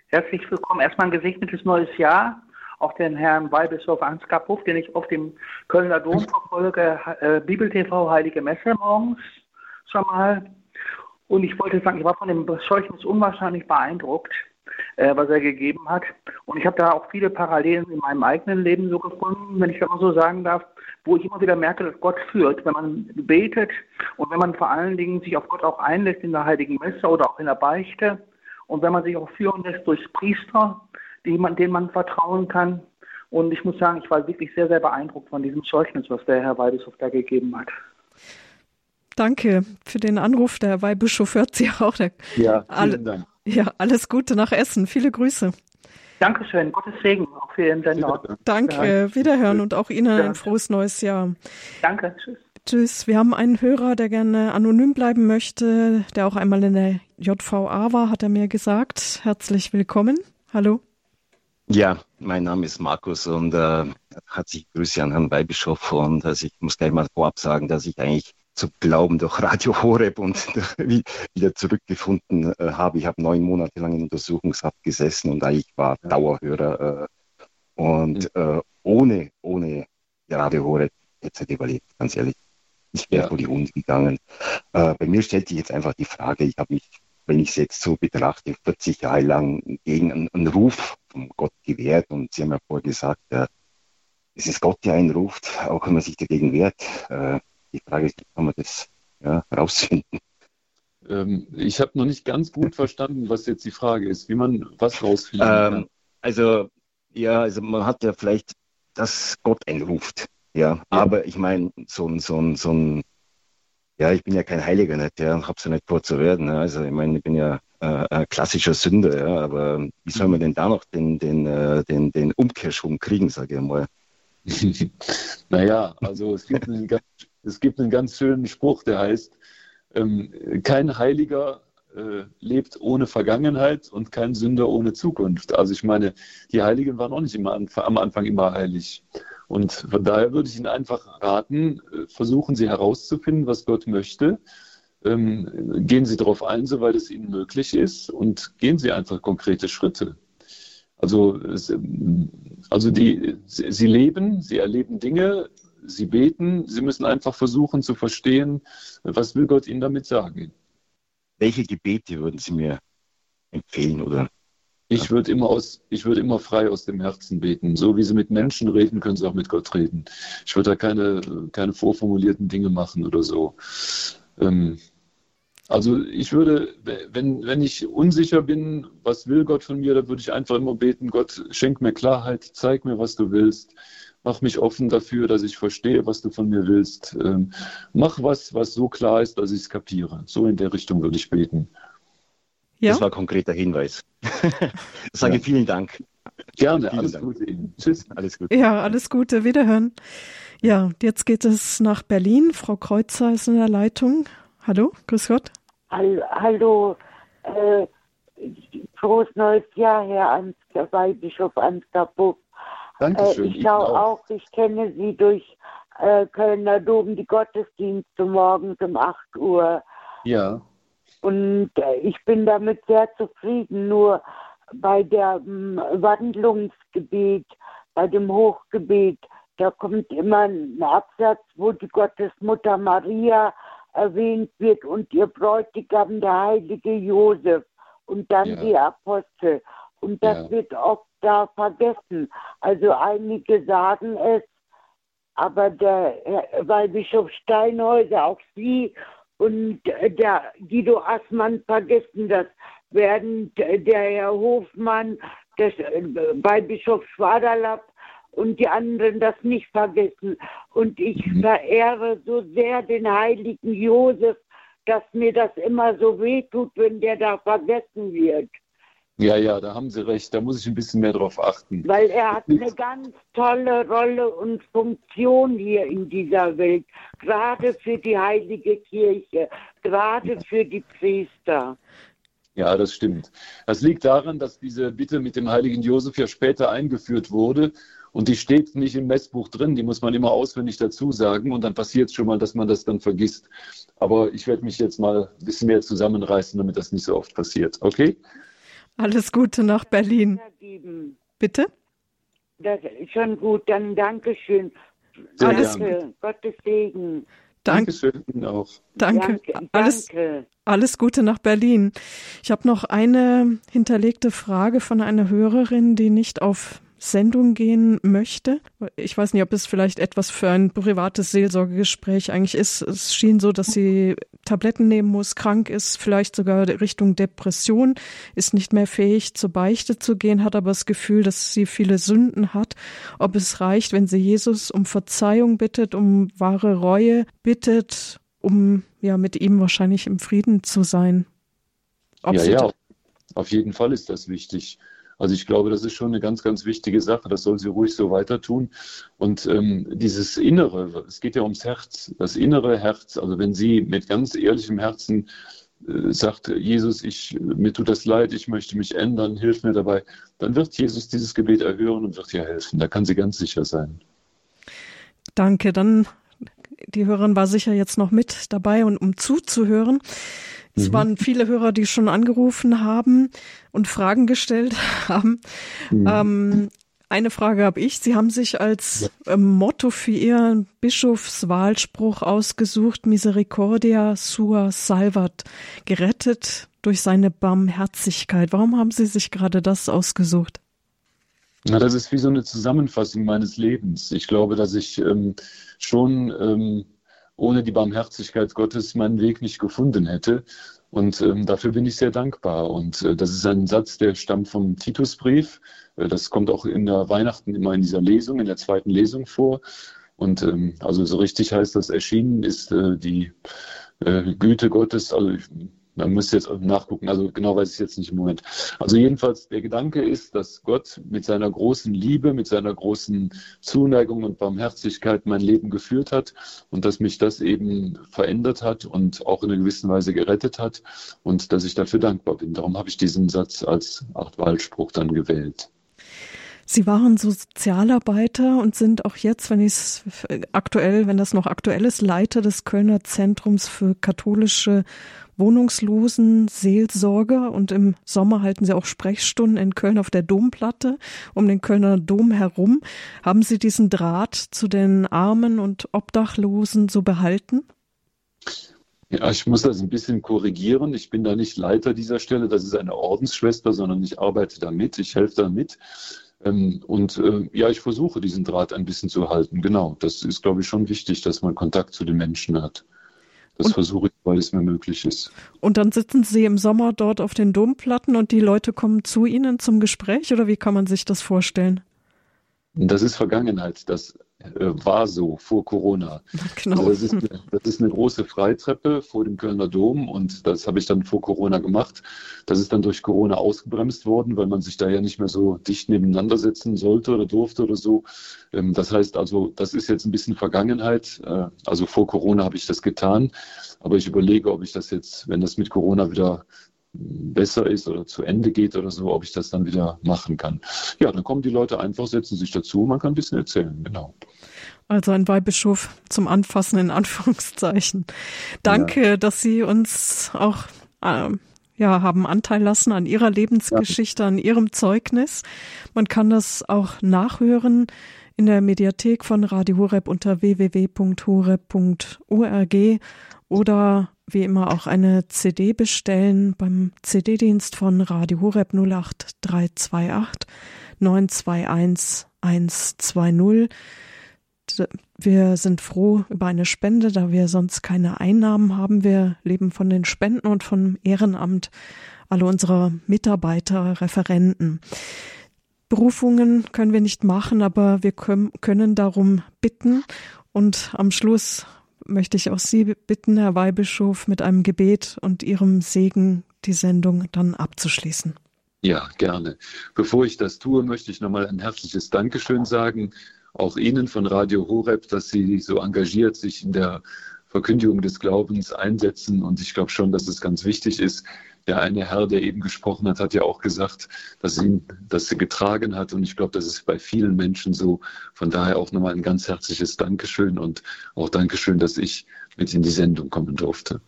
Speaker 4: Herzlich willkommen. Erstmal ein gesegnetes neues Jahr. Auch den Herrn Weihbischof Ansgar Puff, den ich auf dem Kölner Dom verfolge, äh, Bibel TV Heilige Messe morgens schon mal. Und ich wollte sagen, ich war von dem Zeugnis unwahrscheinlich beeindruckt äh, was er gegeben hat. Und ich habe da auch viele Parallelen in meinem eigenen Leben so gefunden, wenn ich das mal so sagen darf, wo ich immer wieder merke, dass Gott führt, wenn man betet und wenn man vor allen Dingen sich auf Gott auch einlässt in der Heiligen Messe oder auch in der Beichte und wenn man sich auch führen lässt durch Priester, die man, denen man vertrauen kann. Und ich muss sagen, ich war wirklich sehr, sehr beeindruckt von diesem Zeugnis, was der Herr Weideshoff da gegeben hat.
Speaker 1: Danke für den Anruf. Der Weihbischof hört Sie auch. Der,
Speaker 2: ja, vielen Dank.
Speaker 1: Ja, alles Gute nach Essen. Viele Grüße.
Speaker 4: Dankeschön. Gottes Segen auch für Ihren Sender.
Speaker 1: Danke. Ja. Wiederhören und auch Ihnen ein frohes neues Jahr.
Speaker 4: Danke. Tschüss.
Speaker 1: Tschüss. Wir haben einen Hörer, der gerne anonym bleiben möchte, der auch einmal in der JVA war, hat er mir gesagt. Herzlich willkommen. Hallo.
Speaker 5: Ja, mein Name ist Markus und äh, herzliche Grüße an Herrn Weihbischof. Und also ich muss gleich mal vorab sagen, dass ich eigentlich zu glauben durch Radio Horeb und wieder zurückgefunden äh, habe. Ich habe neun Monate lang in Untersuchungshaft gesessen und eigentlich war Dauerhörer äh, und mhm. äh, ohne, ohne Radio Horeb jetzt hätte überlebt, ganz ehrlich. Ich wäre ja. vor die Hunde gegangen. Äh, bei mir stellt sich jetzt einfach die Frage, ich habe mich, wenn ich es jetzt so betrachte, 40 Jahre lang gegen einen, einen Ruf von Gott gewehrt und Sie haben ja vorher gesagt, äh, es ist Gott, der einen ruft, auch wenn man sich dagegen wehrt. Die Frage ist, wie kann man das ja, rausfinden?
Speaker 2: Ähm, ich habe noch nicht ganz gut verstanden, was jetzt die Frage ist, wie man was rausfinden kann.
Speaker 5: Ähm, also, ja, also man hat ja vielleicht, dass Gott einen ruft. Ja, ja. aber ich meine, so ein, so ein, so ein, ja, ich bin ja kein Heiliger nicht, ja, und hab's ja nicht vor zu werden. Ja. Also, ich meine, ich bin ja äh, ein klassischer Sünder, ja, aber wie soll man denn da noch den, den, äh, den, den Umkehrschwung kriegen, sage ich mal?
Speaker 2: naja, also es gibt einen ganz es gibt einen ganz schönen Spruch, der heißt, ähm, kein Heiliger äh, lebt ohne Vergangenheit und kein Sünder ohne Zukunft. Also ich meine, die Heiligen waren auch nicht immer am Anfang immer heilig. Und von daher würde ich Ihnen einfach raten, äh, versuchen Sie herauszufinden, was Gott möchte. Ähm, gehen Sie darauf ein, soweit es Ihnen möglich ist und gehen Sie einfach konkrete Schritte. Also, ähm, also die, Sie leben, Sie erleben Dinge, Sie beten, Sie müssen einfach versuchen zu verstehen, was will Gott Ihnen damit sagen.
Speaker 5: Welche Gebete würden Sie mir empfehlen oder?
Speaker 2: Ich würde immer aus, ich würde immer frei aus dem Herzen beten. So wie Sie mit Menschen reden, können Sie auch mit Gott reden. Ich würde da keine, keine vorformulierten Dinge machen oder so. Ähm, also ich würde, wenn, wenn ich unsicher bin, was will Gott von mir, dann würde ich einfach immer beten, Gott, schenk mir Klarheit, zeig mir, was du willst mach mich offen dafür, dass ich verstehe, was du von mir willst. Ähm, mach was, was so klar ist, dass ich es kapiere. So in der Richtung würde ich beten.
Speaker 5: Ja? Das war ein konkreter Hinweis. Sage ja. vielen Dank.
Speaker 2: Gerne, vielen alles Dank. Gute Ihnen. Tschüss.
Speaker 1: Alles Gute. Ja, alles Gute. Wiederhören. Ja, jetzt geht es nach Berlin. Frau Kreuzer ist in der Leitung. Hallo, grüß Gott.
Speaker 6: Hallo, Äh, frohes neues Jahr, Herr Ansgar, Weihbischof Ansgar Buch. Dankeschön. Äh, ich schaue auch. auch. ich kenne Sie durch äh, Kölner Dom, die Gottesdienste morgens um 8 Uhr.
Speaker 2: Ja.
Speaker 6: Und äh, ich bin damit sehr zufrieden. Nur bei der ähm, Wandlungsgebet, bei dem Hochgebet, da kommt immer ein Absatz, wo die Gottesmutter Maria erwähnt wird und ihr Bräutigam, der heilige Josef und dann ja. die Apostel. Und das ja. wird oft da vergessen. Also einige sagen es, aber der Weihbischof Steinhäuser, auch Sie und der Guido Assmann vergessen das, während der Herr Hofmann, der Weihbischof Schwaderlapp und die anderen das nicht vergessen. Und ich mhm. verehre so sehr den heiligen Josef, dass mir das immer so wehtut, wenn der da vergessen wird.
Speaker 2: Ja, ja, da haben Sie recht. Da muss ich ein bisschen mehr drauf achten.
Speaker 6: Weil er hat eine ganz tolle Rolle und Funktion hier in dieser Welt. Gerade für die heilige Kirche, gerade für die Priester.
Speaker 2: Ja, das stimmt. Das liegt daran, dass diese Bitte mit dem heiligen Josef ja später eingeführt wurde und die steht nicht im Messbuch drin, die muss man immer auswendig dazu sagen und dann passiert es schon mal, dass man das dann vergisst. Aber ich werde mich jetzt mal ein bisschen mehr zusammenreißen, damit das nicht so oft passiert. Okay?
Speaker 1: Alles Gute nach Berlin. Bitte?
Speaker 6: Das ist schon gut, dann Dankeschön. Sehr Alles Danke. Gottes Segen.
Speaker 1: Danke.
Speaker 2: Dankeschön Ihnen auch.
Speaker 1: Danke. Danke. Alles, alles Gute nach Berlin. Ich habe noch eine hinterlegte Frage von einer Hörerin, die nicht auf Sendung gehen möchte. Ich weiß nicht, ob es vielleicht etwas für ein privates Seelsorgegespräch eigentlich ist. Es schien so, dass sie Tabletten nehmen muss, krank ist, vielleicht sogar Richtung Depression, ist nicht mehr fähig zur Beichte zu gehen, hat aber das Gefühl, dass sie viele Sünden hat. Ob es reicht, wenn sie Jesus um Verzeihung bittet, um wahre Reue bittet, um ja mit ihm wahrscheinlich im Frieden zu sein.
Speaker 2: Ob ja, ja, auf jeden Fall ist das wichtig. Also ich glaube, das ist schon eine ganz, ganz wichtige Sache. Das soll sie ruhig so weiter tun. Und ähm, dieses Innere, es geht ja ums Herz, das innere Herz. Also wenn sie mit ganz ehrlichem Herzen äh, sagt, Jesus, ich, mir tut das leid, ich möchte mich ändern, hilf mir dabei, dann wird Jesus dieses Gebet erhören und wird ihr helfen. Da kann sie ganz sicher sein.
Speaker 1: Danke. Dann die Hörerin war sicher jetzt noch mit dabei und um zuzuhören. Es mhm. waren viele Hörer, die schon angerufen haben und Fragen gestellt haben. Mhm. Ähm, eine Frage habe ich. Sie haben sich als. Ähm, Motto für Ihren Bischofswahlspruch ausgesucht, Misericordia sua salvat, gerettet durch seine Barmherzigkeit. Warum haben Sie sich gerade das ausgesucht?
Speaker 2: Na, das ist wie so eine Zusammenfassung meines Lebens. Ich glaube, dass ich ähm, schon ähm, ohne die Barmherzigkeit Gottes meinen Weg nicht gefunden hätte. Und ähm, dafür bin ich sehr dankbar. Und äh, das ist ein Satz, der stammt vom Titusbrief. Äh, das kommt auch in der Weihnachten immer in dieser Lesung, in der zweiten Lesung vor. Und ähm, also so richtig heißt das, erschienen ist äh, die äh, Güte Gottes, also man muss jetzt nachgucken, also genau weiß ich jetzt nicht im Moment. Also jedenfalls der Gedanke ist, dass Gott mit seiner großen Liebe, mit seiner großen Zuneigung und Barmherzigkeit mein Leben geführt hat und dass mich das eben verändert hat und auch in einer gewissen Weise gerettet hat und dass ich dafür dankbar bin. Darum habe ich diesen Satz als Achtwahlspruch dann gewählt.
Speaker 1: Sie waren Sozialarbeiter und sind auch jetzt, wenn ich es aktuell, wenn das noch aktuell ist, Leiter des Kölner Zentrums für katholische Wohnungslosen Seelsorge und im Sommer halten Sie auch Sprechstunden in Köln auf der Domplatte um den Kölner Dom herum. Haben Sie diesen Draht zu den Armen und Obdachlosen so behalten?
Speaker 2: Ja, ich muss das ein bisschen korrigieren. Ich bin da nicht Leiter dieser Stelle. Das ist eine Ordensschwester, sondern ich arbeite da mit. Ich helfe da mit. Ähm, und äh, ja, ich versuche diesen Draht ein bisschen zu halten. Genau. Das ist, glaube ich, schon wichtig, dass man Kontakt zu den Menschen hat. Das und, versuche ich, weil es mir möglich ist.
Speaker 1: Und dann sitzen Sie im Sommer dort auf den Domplatten und die Leute kommen zu Ihnen zum Gespräch oder wie kann man sich das vorstellen?
Speaker 2: Das ist Vergangenheit. Das war so vor Corona. Genau. Also das, ist eine, das ist eine große Freitreppe vor dem Kölner Dom und das habe ich dann vor Corona gemacht. Das ist dann durch Corona ausgebremst worden, weil man sich da ja nicht mehr so dicht nebeneinander setzen sollte oder durfte oder so. Ähm, das heißt also, das ist jetzt ein bisschen Vergangenheit. Äh, also vor Corona habe ich das getan, aber ich überlege, ob ich das jetzt, wenn das mit Corona wieder besser ist oder zu Ende geht oder so, ob ich das dann wieder machen kann. Ja, dann kommen die Leute einfach, setzen sich dazu, man kann ein bisschen erzählen, genau.
Speaker 1: Also ein Weihbischof zum Anfassen in Anführungszeichen. Danke, ja. dass Sie uns auch äh, ja, haben Anteil lassen an Ihrer Lebensgeschichte, ja. an Ihrem Zeugnis. Man kann das auch nachhören in der Mediathek von Radio Horeb unter www.horeb.org oder wie immer auch eine CD bestellen beim CD-Dienst von Radio Horeb 08328 921 120. Wir sind froh über eine Spende, da wir sonst keine Einnahmen haben. Wir leben von den Spenden und vom Ehrenamt alle unserer Mitarbeiter, Referenten. Berufungen können wir nicht machen, aber wir können darum bitten. Und am Schluss möchte ich auch Sie bitten, Herr Weihbischof, mit einem Gebet und Ihrem Segen die Sendung dann abzuschließen.
Speaker 2: Ja, gerne. Bevor ich das tue, möchte ich nochmal ein herzliches Dankeschön sagen auch Ihnen von Radio Horeb, dass Sie so engagiert sich in der Verkündigung des Glaubens einsetzen. Und ich glaube schon, dass es ganz wichtig ist. Der eine Herr, der eben gesprochen hat, hat ja auch gesagt, dass ihn das getragen hat. Und ich glaube, das ist bei vielen Menschen so. Von daher auch nochmal ein ganz herzliches Dankeschön und auch Dankeschön, dass ich mit in die Sendung kommen durfte.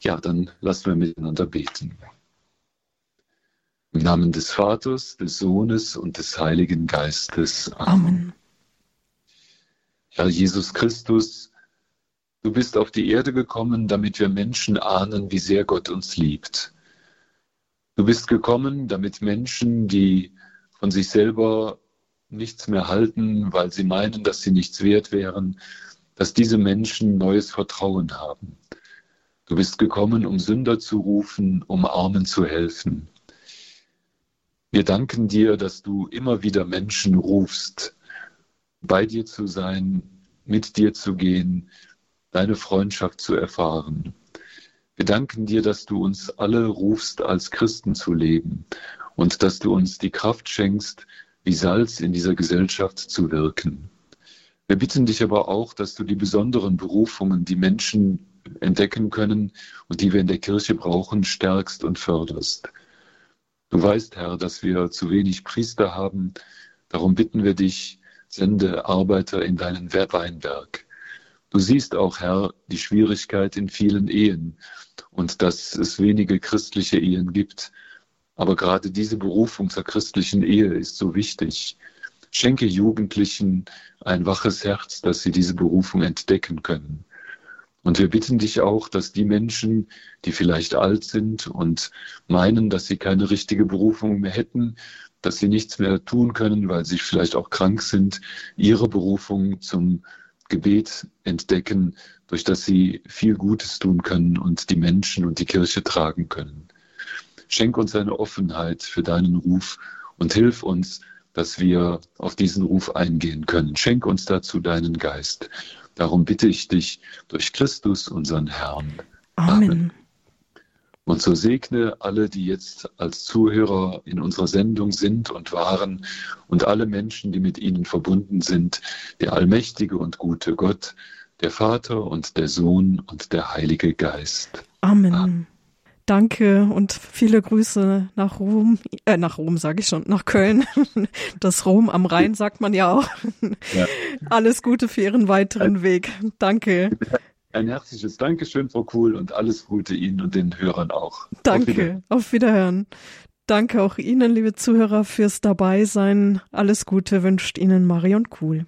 Speaker 2: Ja, dann lassen wir miteinander beten. Im Namen des Vaters, des Sohnes und des Heiligen Geistes. Amen. Amen. Herr Jesus Christus, du bist auf die Erde gekommen, damit wir Menschen ahnen, wie sehr Gott uns liebt. Du bist gekommen, damit Menschen, die von sich selber nichts mehr halten, weil sie meinen, dass sie nichts wert wären, dass diese Menschen neues Vertrauen haben. Du bist gekommen, um Sünder zu rufen, um Armen zu helfen. Wir danken dir, dass du immer wieder Menschen rufst, bei dir zu sein, mit dir zu gehen, deine Freundschaft zu erfahren. Wir danken dir, dass du uns alle rufst, als Christen zu leben und dass du uns die Kraft schenkst, wie Salz in dieser Gesellschaft zu wirken. Wir bitten dich aber auch, dass du die besonderen Berufungen, die Menschen entdecken können und die wir in der Kirche brauchen, stärkst und förderst. Du weißt, Herr, dass wir zu wenig Priester haben. Darum bitten wir dich, sende Arbeiter in deinen Weinberg. Du siehst auch, Herr, die Schwierigkeit in vielen Ehen und dass es wenige christliche Ehen gibt. Aber gerade diese Berufung zur christlichen Ehe ist so wichtig. Schenke Jugendlichen ein waches Herz, dass sie diese Berufung entdecken können. Und wir bitten dich auch, dass die Menschen, die vielleicht alt sind und meinen, dass sie keine richtige Berufung mehr hätten, dass sie nichts mehr tun können, weil sie vielleicht auch krank sind, ihre Berufung zum Gebet entdecken, durch das sie viel Gutes tun können und die Menschen und die Kirche tragen können. Schenk uns eine Offenheit für deinen Ruf und hilf uns, dass wir auf diesen Ruf eingehen können. Schenk uns dazu deinen Geist. Darum bitte ich dich durch Christus, unseren Herrn.
Speaker 1: Amen. Amen.
Speaker 2: Und so segne alle, die jetzt als Zuhörer in unserer Sendung sind und waren und alle Menschen, die mit ihnen verbunden sind, der allmächtige und gute Gott, der Vater und der Sohn und der Heilige Geist.
Speaker 1: Amen. Amen. Danke und viele Grüße nach Rom, äh, nach Rom sage ich schon, nach Köln. Das Rom am Rhein sagt man ja auch. Ja. Alles Gute für Ihren weiteren Weg. Danke.
Speaker 2: Ein herzliches Dankeschön, Frau Kuhl, und alles Gute Ihnen und den Hörern auch.
Speaker 1: Danke, auf Wiederhören. Auf Wiederhören. Danke auch Ihnen, liebe Zuhörer, fürs Dabeisein. Alles Gute wünscht Ihnen Marion Kuhl.